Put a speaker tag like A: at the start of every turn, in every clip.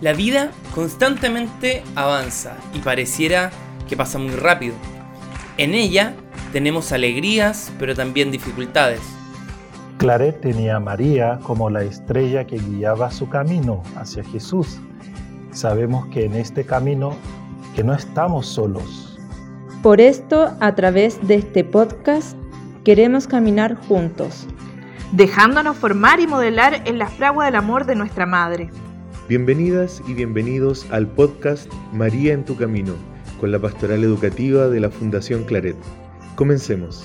A: La vida constantemente avanza y pareciera que pasa muy rápido. En ella tenemos alegrías, pero también dificultades.
B: Claret tenía a María como la estrella que guiaba su camino hacia Jesús. Sabemos que en este camino que no estamos solos.
C: Por esto, a través de este podcast, queremos caminar juntos,
D: dejándonos formar y modelar en la fragua del amor de nuestra Madre.
E: Bienvenidas y bienvenidos al podcast María en tu Camino, con la pastoral educativa de la Fundación Claret. Comencemos.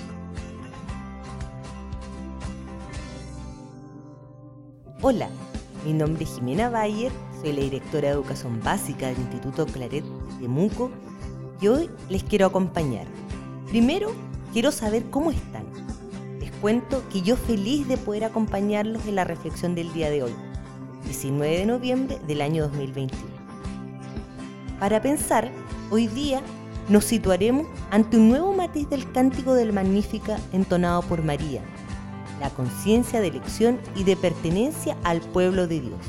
F: Hola, mi nombre es Jimena Bayer, soy la directora de Educación Básica del Instituto Claret de Muco y hoy les quiero acompañar. Primero, quiero saber cómo están. Les cuento que yo feliz de poder acompañarlos en la reflexión del día de hoy 19 de noviembre del año 2021. Para pensar, hoy día nos situaremos ante un nuevo matiz del cántico del Magnífica entonado por María, la conciencia de elección y de pertenencia al pueblo de Dios.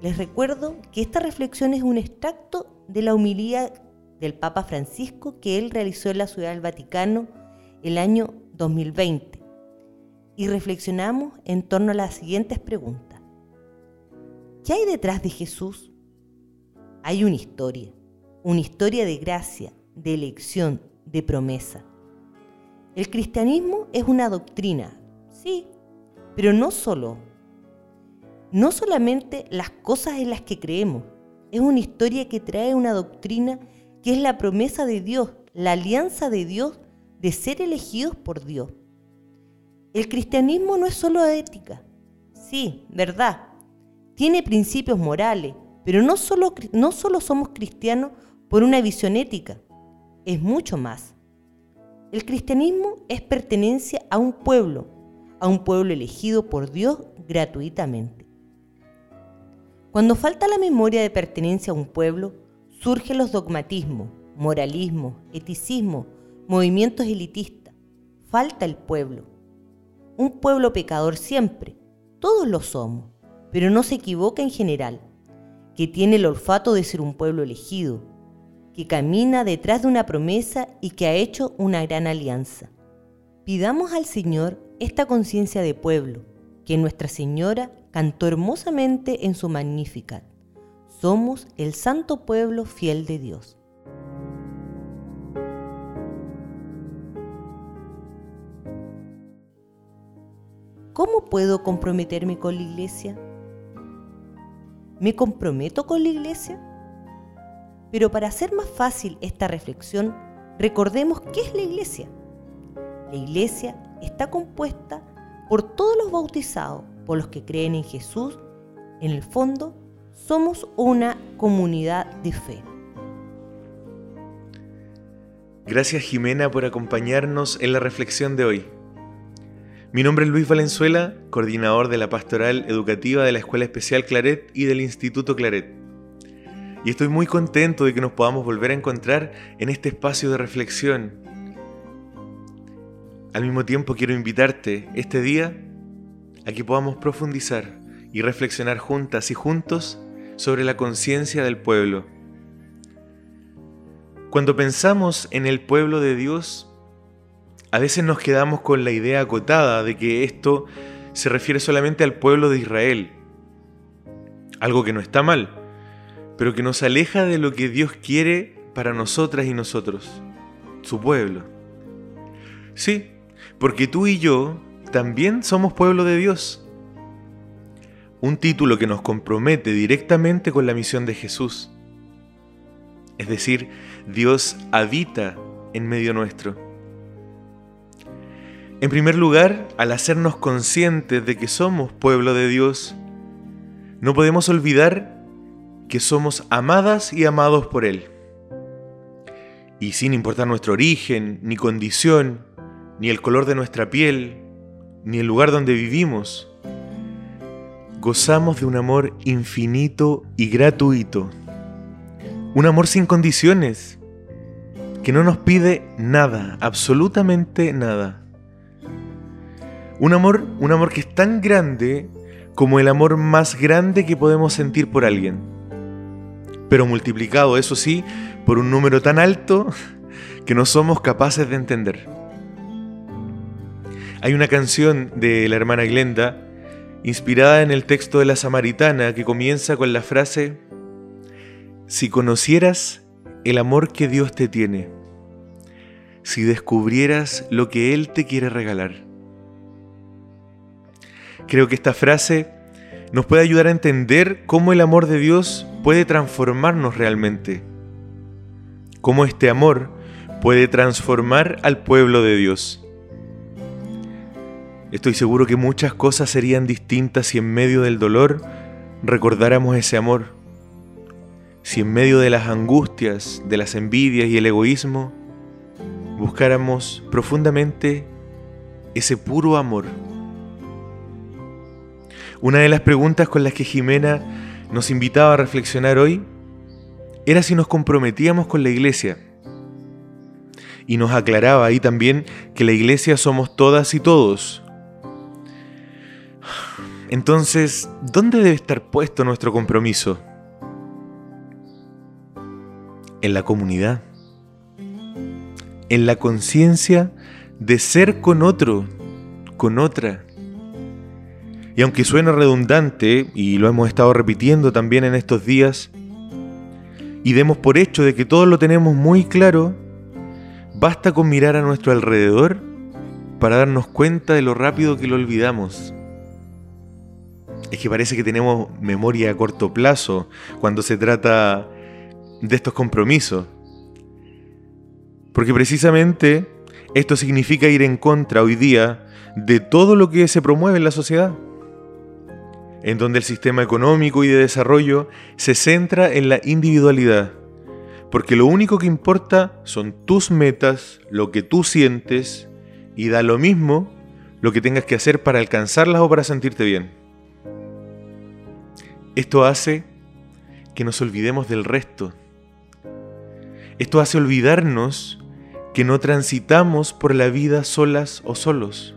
F: Les recuerdo que esta reflexión es un extracto de la humilía del Papa Francisco que él realizó en la Ciudad del Vaticano el año 2020 y reflexionamos en torno a las siguientes preguntas. ¿Qué hay detrás de Jesús? Hay una historia, una historia de gracia, de elección, de promesa. El cristianismo es una doctrina, sí, pero no solo. No solamente las cosas en las que creemos, es una historia que trae una doctrina que es la promesa de Dios, la alianza de Dios de ser elegidos por Dios. El cristianismo no es solo ética, sí, verdad, tiene principios morales, pero no solo, no solo somos cristianos por una visión ética, es mucho más. El cristianismo es pertenencia a un pueblo, a un pueblo elegido por Dios gratuitamente. Cuando falta la memoria de pertenencia a un pueblo, surgen los dogmatismos, moralismo, eticismo, movimientos elitistas. Falta el pueblo. Un pueblo pecador siempre, todos lo somos pero no se equivoca en general, que tiene el olfato de ser un pueblo elegido, que camina detrás de una promesa y que ha hecho una gran alianza. Pidamos al Señor esta conciencia de pueblo, que Nuestra Señora cantó hermosamente en su Magnificat. Somos el santo pueblo fiel de Dios. ¿Cómo puedo comprometerme con la iglesia? ¿Me comprometo con la iglesia? Pero para hacer más fácil esta reflexión, recordemos qué es la iglesia. La iglesia está compuesta por todos los bautizados, por los que creen en Jesús. En el fondo, somos una comunidad de fe.
E: Gracias Jimena por acompañarnos en la reflexión de hoy. Mi nombre es Luis Valenzuela, coordinador de la Pastoral Educativa de la Escuela Especial Claret y del Instituto Claret. Y estoy muy contento de que nos podamos volver a encontrar en este espacio de reflexión. Al mismo tiempo quiero invitarte este día a que podamos profundizar y reflexionar juntas y juntos sobre la conciencia del pueblo. Cuando pensamos en el pueblo de Dios, a veces nos quedamos con la idea acotada de que esto se refiere solamente al pueblo de Israel, algo que no está mal, pero que nos aleja de lo que Dios quiere para nosotras y nosotros, su pueblo. Sí, porque tú y yo también somos pueblo de Dios. Un título que nos compromete directamente con la misión de Jesús. Es decir, Dios habita en medio nuestro. En primer lugar, al hacernos conscientes de que somos pueblo de Dios, no podemos olvidar que somos amadas y amados por Él. Y sin importar nuestro origen, ni condición, ni el color de nuestra piel, ni el lugar donde vivimos, gozamos de un amor infinito y gratuito. Un amor sin condiciones, que no nos pide nada, absolutamente nada. Un amor, un amor que es tan grande como el amor más grande que podemos sentir por alguien, pero multiplicado, eso sí, por un número tan alto que no somos capaces de entender. Hay una canción de la hermana Glenda, inspirada en el texto de la Samaritana, que comienza con la frase, Si conocieras el amor que Dios te tiene, si descubrieras lo que Él te quiere regalar. Creo que esta frase nos puede ayudar a entender cómo el amor de Dios puede transformarnos realmente. Cómo este amor puede transformar al pueblo de Dios. Estoy seguro que muchas cosas serían distintas si en medio del dolor recordáramos ese amor. Si en medio de las angustias, de las envidias y el egoísmo, buscáramos profundamente ese puro amor. Una de las preguntas con las que Jimena nos invitaba a reflexionar hoy era si nos comprometíamos con la iglesia. Y nos aclaraba ahí también que la iglesia somos todas y todos. Entonces, ¿dónde debe estar puesto nuestro compromiso? En la comunidad en la conciencia de ser con otro, con otra. Y aunque suena redundante, y lo hemos estado repitiendo también en estos días, y demos por hecho de que todo lo tenemos muy claro, basta con mirar a nuestro alrededor para darnos cuenta de lo rápido que lo olvidamos. Es que parece que tenemos memoria a corto plazo cuando se trata de estos compromisos. Porque precisamente esto significa ir en contra hoy día de todo lo que se promueve en la sociedad, en donde el sistema económico y de desarrollo se centra en la individualidad, porque lo único que importa son tus metas, lo que tú sientes, y da lo mismo lo que tengas que hacer para alcanzarlas o para sentirte bien. Esto hace que nos olvidemos del resto. Esto hace olvidarnos que no transitamos por la vida solas o solos.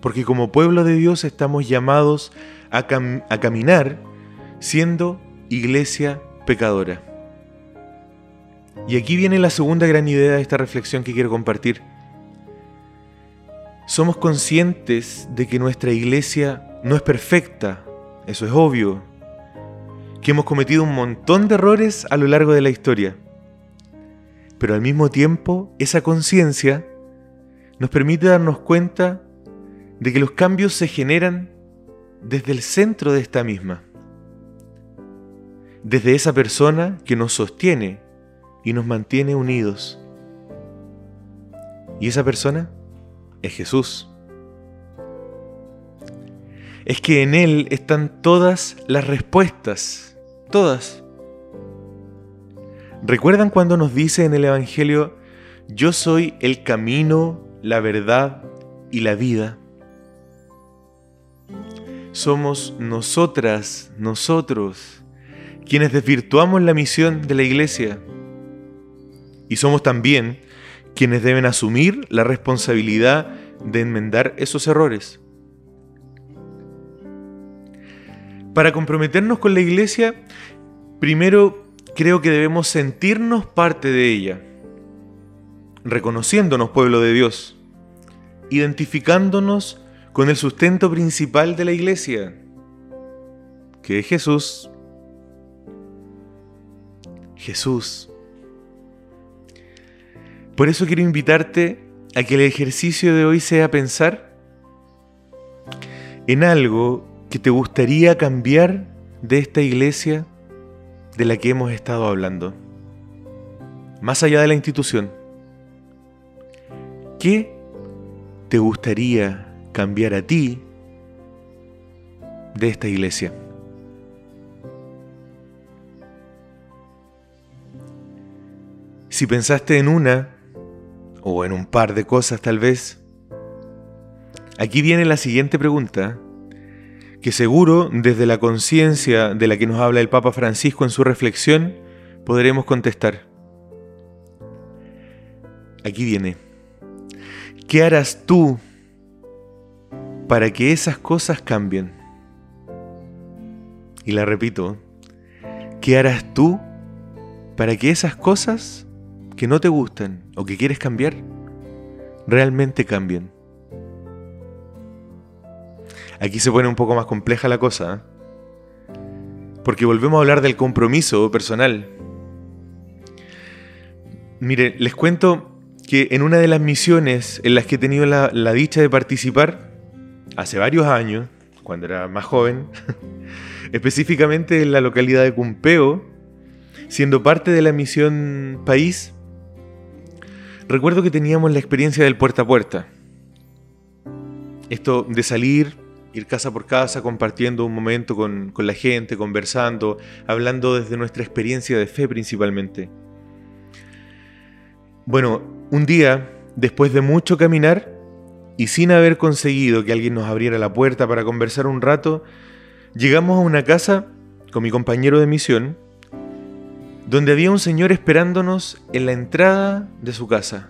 E: Porque como pueblo de Dios estamos llamados a, caminar siendo iglesia pecadora. Y aquí viene la segunda gran idea de esta reflexión que quiero compartir. Somos conscientes de que nuestra iglesia no es perfecta, eso es obvio, que hemos cometido un montón de errores a lo largo de la historia pero al mismo tiempo esa conciencia nos permite darnos cuenta de que los cambios se generan desde el centro de esta misma, desde esa persona que nos sostiene y nos mantiene unidos. Y esa persona es Jesús. Es que en Él están todas las respuestas, todas. ¿Recuerdan cuando nos dice en el Evangelio, yo soy el camino, la verdad y la vida? Somos nosotras, nosotros, quienes desvirtuamos la misión de la iglesia. Y somos también quienes deben asumir la responsabilidad de enmendar esos errores. Para comprometernos con la iglesia, primero creo que debemos sentirnos parte de ella, reconociéndonos pueblo de Dios, identificándonos con el sustento principal de la iglesia, que es Jesús. Jesús. Por eso quiero invitarte a que el ejercicio de hoy sea pensar en algo que te gustaría cambiar de esta iglesia de la que hemos estado hablando. Más allá de la institución, ¿qué te gustaría cambiar a ti de esta iglesia? Si pensaste en una o en un par de cosas tal vez, aquí viene la siguiente pregunta que seguro desde la conciencia de la que nos habla el Papa Francisco en su reflexión podremos contestar. Aquí viene. ¿Qué harás tú para que esas cosas cambien? y la repito, ¿qué harás tú para que esas cosas que no te gustan o que quieres cambiar realmente cambien? Aquí se pone un poco más compleja la cosa, ¿eh? porque volvemos a hablar del compromiso personal. Mire, les cuento que en una de las misiones en las que he tenido la, la dicha de participar, hace varios años, cuando era más joven, específicamente en la localidad de Cumpeo, siendo parte de la misión País, recuerdo que teníamos la experiencia del puerta a puerta. Esto de salir, ir casa por casa, compartiendo un momento con, con la gente, conversando, hablando desde nuestra experiencia de fe principalmente. Bueno, un día, después de mucho caminar, y sin haber conseguido que alguien nos abriera la puerta para conversar un rato, llegamos a una casa con mi compañero de misión, donde había un señor esperándonos en la entrada de su casa.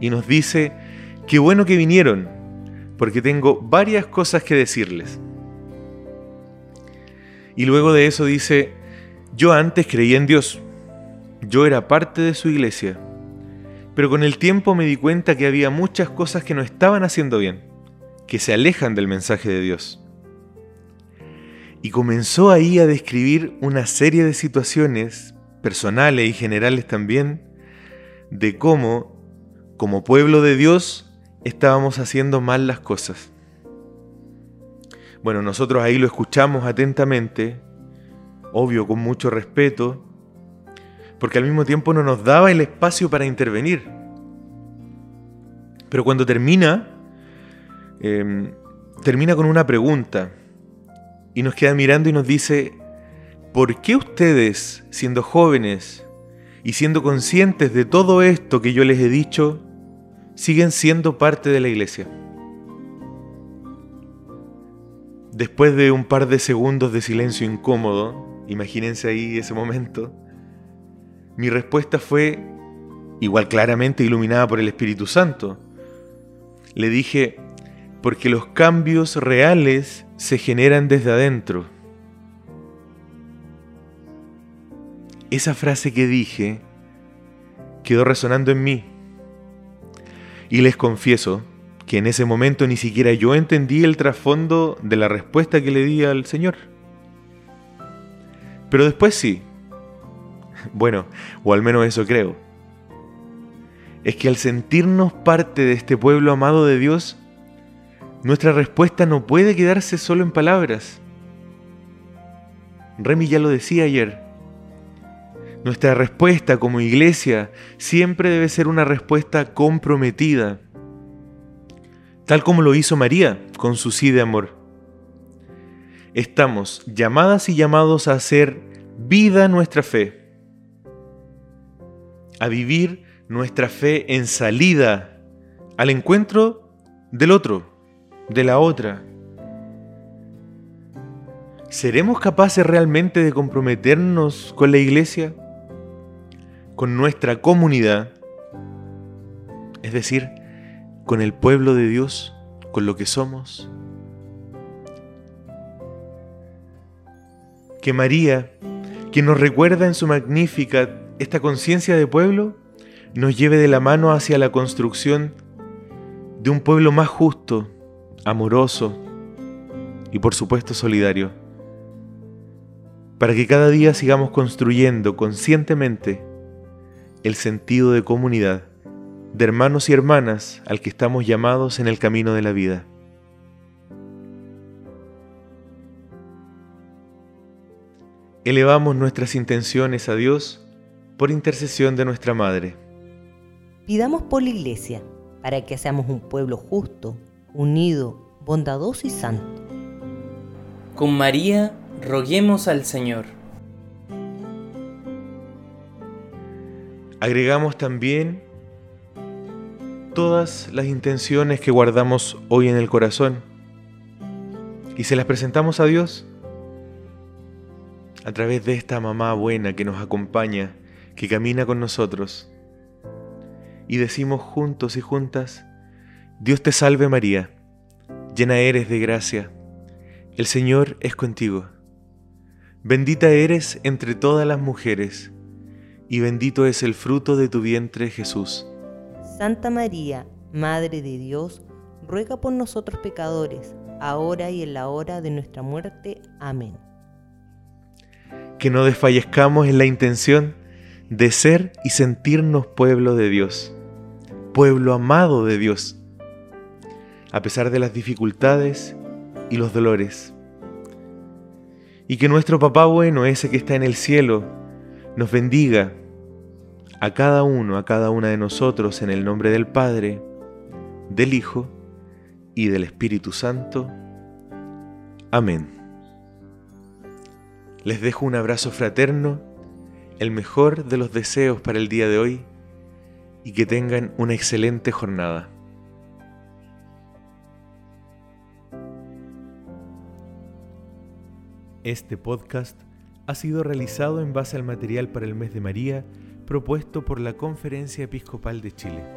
E: Y nos dice, qué bueno que vinieron, porque tengo varias cosas que decirles. Y luego de eso dice, yo antes creía en Dios, yo era parte de su iglesia, pero con el tiempo me di cuenta que había muchas cosas que no estaban haciendo bien, que se alejan del mensaje de Dios. Y comenzó ahí a describir una serie de situaciones, personales y generales también, de cómo, como pueblo de Dios, estábamos haciendo mal las cosas. Bueno, nosotros ahí lo escuchamos atentamente, obvio con mucho respeto, porque al mismo tiempo no nos daba el espacio para intervenir. Pero cuando termina, eh, termina con una pregunta y nos queda mirando y nos dice, ¿por qué ustedes, siendo jóvenes y siendo conscientes de todo esto que yo les he dicho, siguen siendo parte de la iglesia? Después de un par de segundos de silencio incómodo, imagínense ahí ese momento, mi respuesta fue, igual claramente iluminada por el Espíritu Santo. Le dije, porque los cambios reales se generan desde adentro. Esa frase que dije quedó resonando en mí. Y les confieso que en ese momento ni siquiera yo entendí el trasfondo de la respuesta que le di al Señor. Pero después sí, bueno, o al menos eso creo. Es que al sentirnos parte de este pueblo amado de Dios, nuestra respuesta no puede quedarse solo en palabras. Remy ya lo decía ayer. Nuestra respuesta como iglesia siempre debe ser una respuesta comprometida, tal como lo hizo María con su sí de amor. Estamos llamadas y llamados a hacer vida nuestra fe a vivir nuestra fe en salida al encuentro del otro, de la otra. ¿Seremos capaces realmente de comprometernos con la iglesia, con nuestra comunidad, es decir, con el pueblo de Dios, con lo que somos? Que María, que nos recuerda en su magnífica esta conciencia de pueblo nos lleve de la mano hacia la construcción de un pueblo más justo, amoroso y por supuesto solidario, para que cada día sigamos construyendo conscientemente el sentido de comunidad, de hermanos y hermanas al que estamos llamados en el camino de la vida. Elevamos nuestras intenciones a Dios por intercesión de nuestra Madre.
F: Pidamos por la Iglesia, para que seamos un pueblo justo, unido, bondadoso y santo.
A: Con María, roguemos al Señor.
E: Agregamos también todas las intenciones que guardamos hoy en el corazón y se las presentamos a Dios a través de esta mamá buena que nos acompaña que camina con nosotros. Y decimos juntos y juntas, Dios te salve María, llena eres de gracia, el Señor es contigo Bendita eres entre todas las mujeres, y bendito es el fruto de tu vientre Jesús.
F: Santa María, Madre de Dios, ruega por nosotros pecadores, ahora y en la hora de nuestra muerte. Amén.
E: Que no desfallezcamos en la intención de ser y sentirnos pueblo de Dios, pueblo amado de Dios, a pesar de las dificultades y los dolores y que nuestro papá bueno, ese que está en el cielo, nos bendiga a cada uno, a cada una de nosotros, en el nombre del Padre, del Hijo y del Espíritu Santo. Amén. Les dejo un abrazo fraterno, el mejor de los deseos para el día de hoy y que tengan una excelente jornada. Este podcast ha sido realizado en base al material para el mes de María propuesto por la Conferencia Episcopal de Chile.